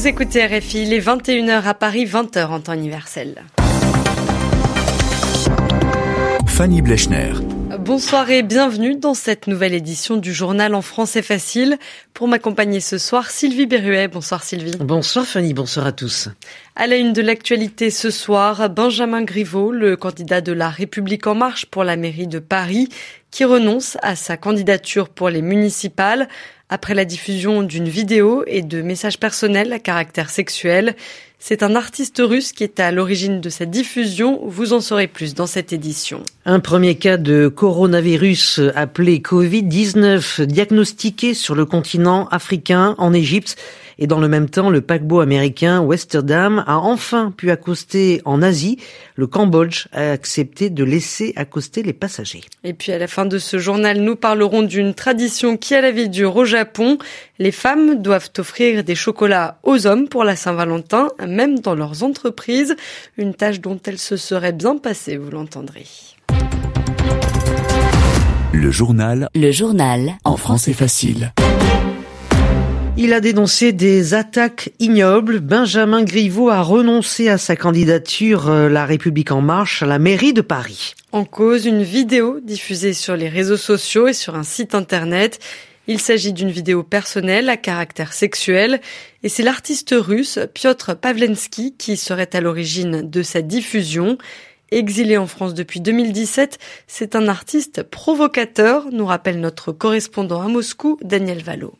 Vous écoutez RFI, il est 21h à Paris, 20h en temps universel. Fanny Blechner. Bonsoir et bienvenue dans cette nouvelle édition du journal en français facile. Pour m'accompagner ce soir, Sylvie Berruet. Bonsoir Sylvie. Bonsoir Fanny, bonsoir à tous. À la une de l'actualité ce soir, Benjamin Griveaux, le candidat de la République en marche pour la mairie de Paris, qui renonce à sa candidature pour les municipales après la diffusion d'une vidéo et de messages personnels à caractère sexuel. C'est un artiste russe qui est à l'origine de cette diffusion. Vous en saurez plus dans cette édition. Un premier cas de coronavirus appelé Covid-19 diagnostiqué sur le continent africain en Égypte. Et dans le même temps, le paquebot américain Westerdam a enfin pu accoster en Asie. Le Cambodge a accepté de laisser accoster les passagers. Et puis à la fin de ce journal, nous parlerons d'une tradition qui a la vie dure au Japon. Les femmes doivent offrir des chocolats aux hommes pour la Saint-Valentin, même dans leurs entreprises. Une tâche dont elles se seraient bien passées, vous l'entendrez. Le journal. Le journal. En français facile. Il a dénoncé des attaques ignobles. Benjamin Griveaux a renoncé à sa candidature euh, La République en marche à la mairie de Paris. En cause, une vidéo diffusée sur les réseaux sociaux et sur un site internet. Il s'agit d'une vidéo personnelle à caractère sexuel et c'est l'artiste russe Piotr Pavlensky qui serait à l'origine de cette diffusion. Exilé en France depuis 2017, c'est un artiste provocateur, nous rappelle notre correspondant à Moscou, Daniel Valo.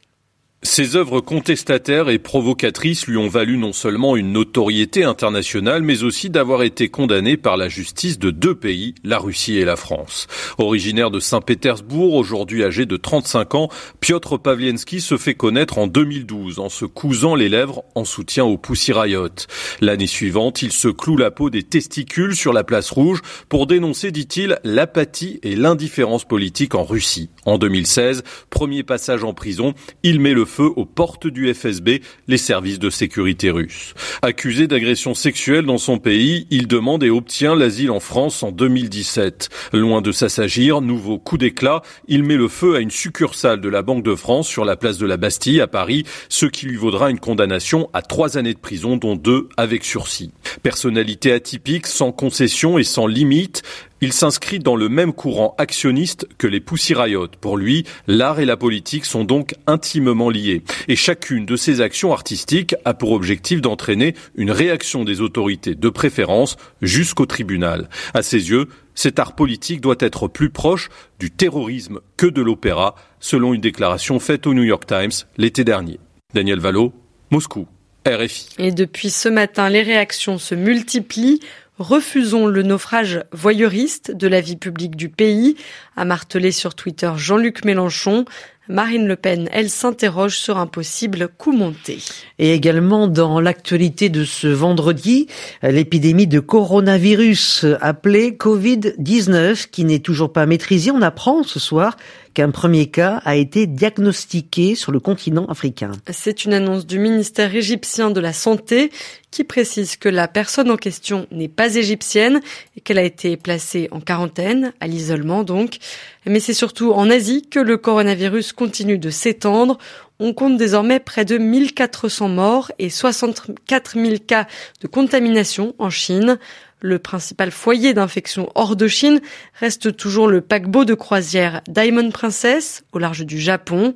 Ses œuvres contestataires et provocatrices lui ont valu non seulement une notoriété internationale, mais aussi d'avoir été condamné par la justice de deux pays, la Russie et la France. Originaire de Saint-Pétersbourg, aujourd'hui âgé de 35 ans, Piotr Pavliensky se fait connaître en 2012 en se cousant les lèvres en soutien au Pussy Riot. L'année suivante, il se cloue la peau des testicules sur la place rouge pour dénoncer, dit-il, l'apathie et l'indifférence politique en Russie. En 2016, premier passage en prison, il met le feu aux portes du FSB, les services de sécurité russes. Accusé d'agression sexuelle dans son pays, il demande et obtient l'asile en France en 2017. Loin de s'assagir, nouveau coup d'éclat, il met le feu à une succursale de la Banque de France sur la place de la Bastille à Paris, ce qui lui vaudra une condamnation à trois années de prison, dont deux avec sursis. Personnalité atypique, sans concession et sans limite, il s'inscrit dans le même courant actionniste que les Pussy Riot. Pour lui, l'art et la politique sont donc intimement liés. Et chacune de ses actions artistiques a pour objectif d'entraîner une réaction des autorités de préférence jusqu'au tribunal. À ses yeux, cet art politique doit être plus proche du terrorisme que de l'opéra, selon une déclaration faite au New York Times l'été dernier. Daniel Valo, Moscou. RFI. Et depuis ce matin, les réactions se multiplient. Refusons le naufrage voyeuriste de la vie publique du pays, a martelé sur Twitter Jean-Luc Mélenchon. Marine Le Pen, elle s'interroge sur un possible coup monté. Et également dans l'actualité de ce vendredi, l'épidémie de coronavirus appelée Covid-19 qui n'est toujours pas maîtrisée. On apprend ce soir qu'un premier cas a été diagnostiqué sur le continent africain. C'est une annonce du ministère égyptien de la Santé qui précise que la personne en question n'est pas égyptienne et qu'elle a été placée en quarantaine, à l'isolement donc. Mais c'est surtout en Asie que le coronavirus continue de s'étendre. On compte désormais près de 1400 morts et 64 000 cas de contamination en Chine. Le principal foyer d'infection hors de Chine reste toujours le paquebot de croisière Diamond Princess au large du Japon.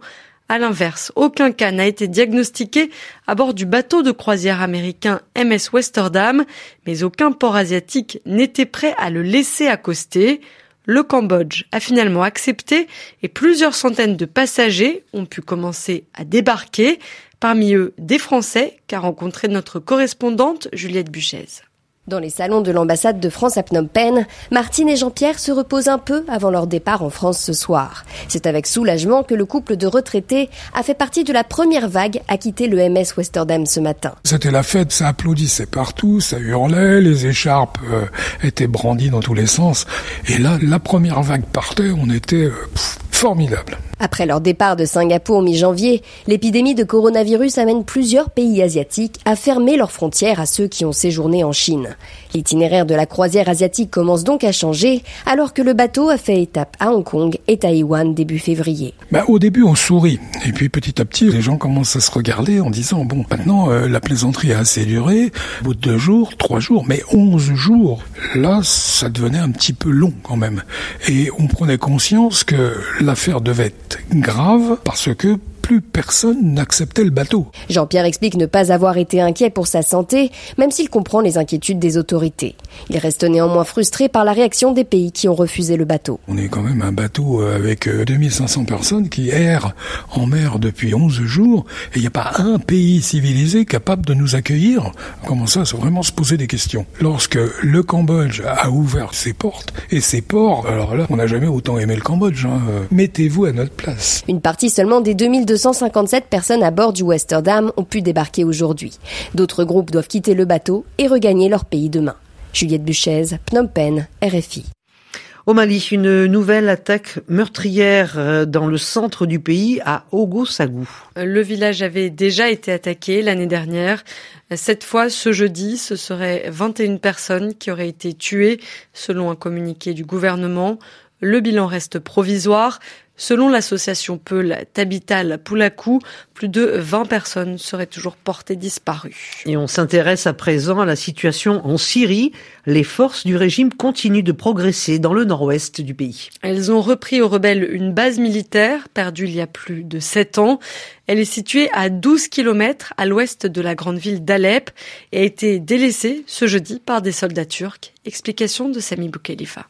À l'inverse, aucun cas n'a été diagnostiqué à bord du bateau de croisière américain MS Westerdam, mais aucun port asiatique n'était prêt à le laisser accoster. Le Cambodge a finalement accepté et plusieurs centaines de passagers ont pu commencer à débarquer, parmi eux des Français, qu'a rencontré notre correspondante Juliette Buchez. Dans les salons de l'ambassade de France à Phnom Penh, Martine et Jean-Pierre se reposent un peu avant leur départ en France ce soir. C'est avec soulagement que le couple de retraités a fait partie de la première vague à quitter le MS Westerdam ce matin. C'était la fête, ça applaudissait partout, ça hurlait, les écharpes euh, étaient brandies dans tous les sens. Et là, la première vague partait, on était euh, formidable. Après leur départ de Singapour mi-janvier, l'épidémie de coronavirus amène plusieurs pays asiatiques à fermer leurs frontières à ceux qui ont séjourné en Chine. L'itinéraire de la croisière asiatique commence donc à changer alors que le bateau a fait étape à Hong Kong et Taïwan début février. Bah, au début, on sourit. Et puis petit à petit, les gens commencent à se regarder en disant, bon, maintenant, euh, la plaisanterie a assez duré. Au bout de deux jours, trois jours, mais onze jours, là, ça devenait un petit peu long quand même. Et on prenait conscience que l'affaire devait grave parce que plus personne n'acceptait le bateau. Jean-Pierre explique ne pas avoir été inquiet pour sa santé, même s'il comprend les inquiétudes des autorités. Il reste néanmoins frustré par la réaction des pays qui ont refusé le bateau. On est quand même un bateau euh, avec 2500 euh, personnes qui errent en mer depuis 11 jours et il n'y a pas un pays civilisé capable de nous accueillir. Comment ça, c'est vraiment se poser des questions? Lorsque le Cambodge a ouvert ses portes et ses ports, alors là, on n'a jamais autant aimé le Cambodge. Hein. Mettez-vous à notre place. Une partie seulement des 2200 257 personnes à bord du Westerdam ont pu débarquer aujourd'hui. D'autres groupes doivent quitter le bateau et regagner leur pays demain. Juliette Buchez, Phnom Penh, RFI. Au Mali, une nouvelle attaque meurtrière euh, dans le centre du pays à Ogosagou. Le village avait déjà été attaqué l'année dernière. Cette fois, ce jeudi, ce seraient 21 personnes qui auraient été tuées, selon un communiqué du gouvernement. Le bilan reste provisoire. Selon l'association Peul Tabital Poulakou, plus de 20 personnes seraient toujours portées disparues. Et on s'intéresse à présent à la situation en Syrie. Les forces du régime continuent de progresser dans le nord-ouest du pays. Elles ont repris aux rebelles une base militaire perdue il y a plus de 7 ans. Elle est située à 12 km à l'ouest de la grande ville d'Alep et a été délaissée ce jeudi par des soldats turcs. Explication de Sami Boukhelifa.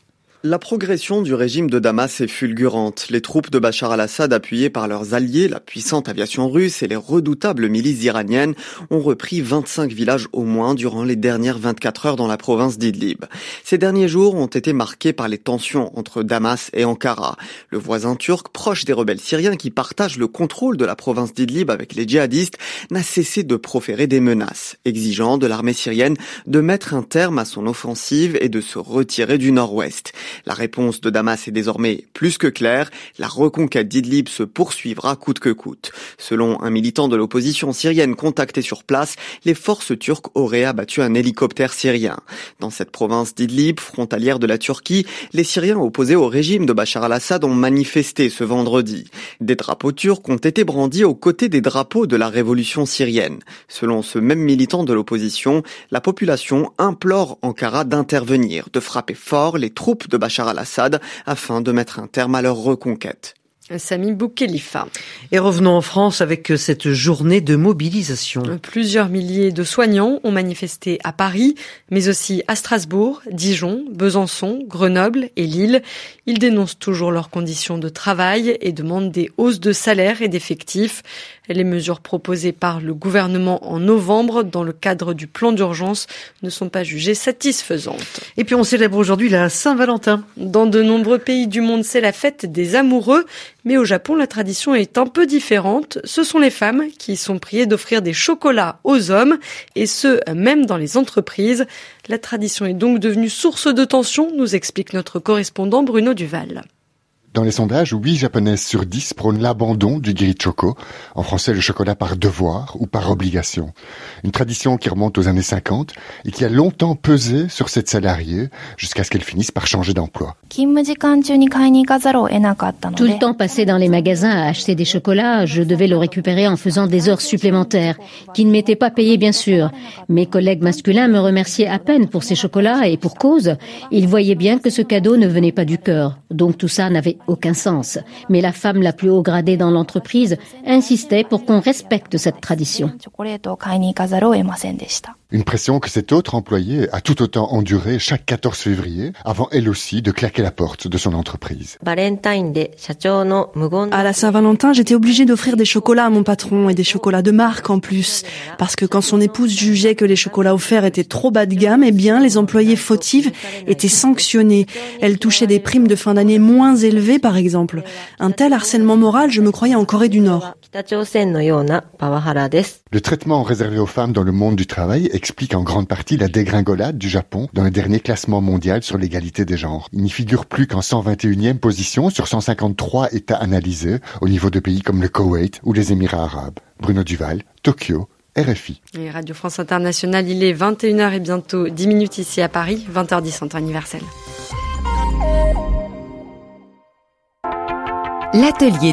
La progression du régime de Damas est fulgurante. Les troupes de Bachar al-Assad, appuyées par leurs alliés, la puissante aviation russe et les redoutables milices iraniennes, ont repris 25 villages au moins durant les dernières 24 heures dans la province d'Idlib. Ces derniers jours ont été marqués par les tensions entre Damas et Ankara. Le voisin turc, proche des rebelles syriens qui partagent le contrôle de la province d'Idlib avec les djihadistes, n'a cessé de proférer des menaces, exigeant de l'armée syrienne de mettre un terme à son offensive et de se retirer du nord-ouest. La réponse de Damas est désormais plus que claire, la reconquête d'Idlib se poursuivra coûte que coûte. Selon un militant de l'opposition syrienne contacté sur place, les forces turques auraient abattu un hélicoptère syrien. Dans cette province d'Idlib, frontalière de la Turquie, les Syriens opposés au régime de Bachar al-Assad ont manifesté ce vendredi. Des drapeaux turcs ont été brandis aux côtés des drapeaux de la révolution syrienne. Selon ce même militant de l'opposition, la population implore Ankara d'intervenir, de frapper fort les troupes de Bachar al-Assad afin de mettre un terme à leur reconquête. Sami Boukhelifa. Et revenons en France avec cette journée de mobilisation. Plusieurs milliers de soignants ont manifesté à Paris, mais aussi à Strasbourg, Dijon, Besançon, Grenoble et Lille. Ils dénoncent toujours leurs conditions de travail et demandent des hausses de salaire et d'effectifs. Les mesures proposées par le gouvernement en novembre dans le cadre du plan d'urgence ne sont pas jugées satisfaisantes. Et puis on célèbre aujourd'hui la Saint-Valentin. Dans de nombreux pays du monde, c'est la fête des amoureux, mais au Japon, la tradition est un peu différente. Ce sont les femmes qui sont priées d'offrir des chocolats aux hommes, et ce, même dans les entreprises. La tradition est donc devenue source de tension, nous explique notre correspondant Bruno Duval. Dans les sondages, 8 japonaises sur 10 prônent l'abandon du choco, en français le chocolat par devoir ou par obligation. Une tradition qui remonte aux années 50 et qui a longtemps pesé sur cette salariée jusqu'à ce qu'elle finisse par changer d'emploi. Tout le temps passé dans les magasins à acheter des chocolats, je devais le récupérer en faisant des heures supplémentaires, qui ne m'étaient pas payées bien sûr. Mes collègues masculins me remerciaient à peine pour ces chocolats et pour cause. Ils voyaient bien que ce cadeau ne venait pas du cœur. Donc tout ça n'avait aucun sens. Mais la femme la plus haut gradée dans l'entreprise insistait pour qu'on respecte cette tradition. Une pression que cet autre employé a tout autant enduré chaque 14 février, avant elle aussi de claquer la porte de son entreprise. À la Saint-Valentin, j'étais obligée d'offrir des chocolats à mon patron et des chocolats de marque en plus. Parce que quand son épouse jugeait que les chocolats offerts étaient trop bas de gamme, eh bien, les employés fautives étaient sanctionnés. Elle touchait des primes de fin d'année moins élevées harcelé, par exemple. Un tel harcèlement moral, je me croyais en Corée du Nord. Le traitement réservé aux femmes dans le monde du travail explique en grande partie la dégringolade du Japon dans le dernier classement mondial sur l'égalité des genres. Il n'y figure plus qu'en 121e position sur 153 États analysés au niveau de pays comme le Koweït ou les Émirats arabes. Bruno Duval, Tokyo, RFI. Et Radio France Internationale, il est 21h et bientôt 10 minutes ici à Paris, 20h10 en temps universel. L'atelier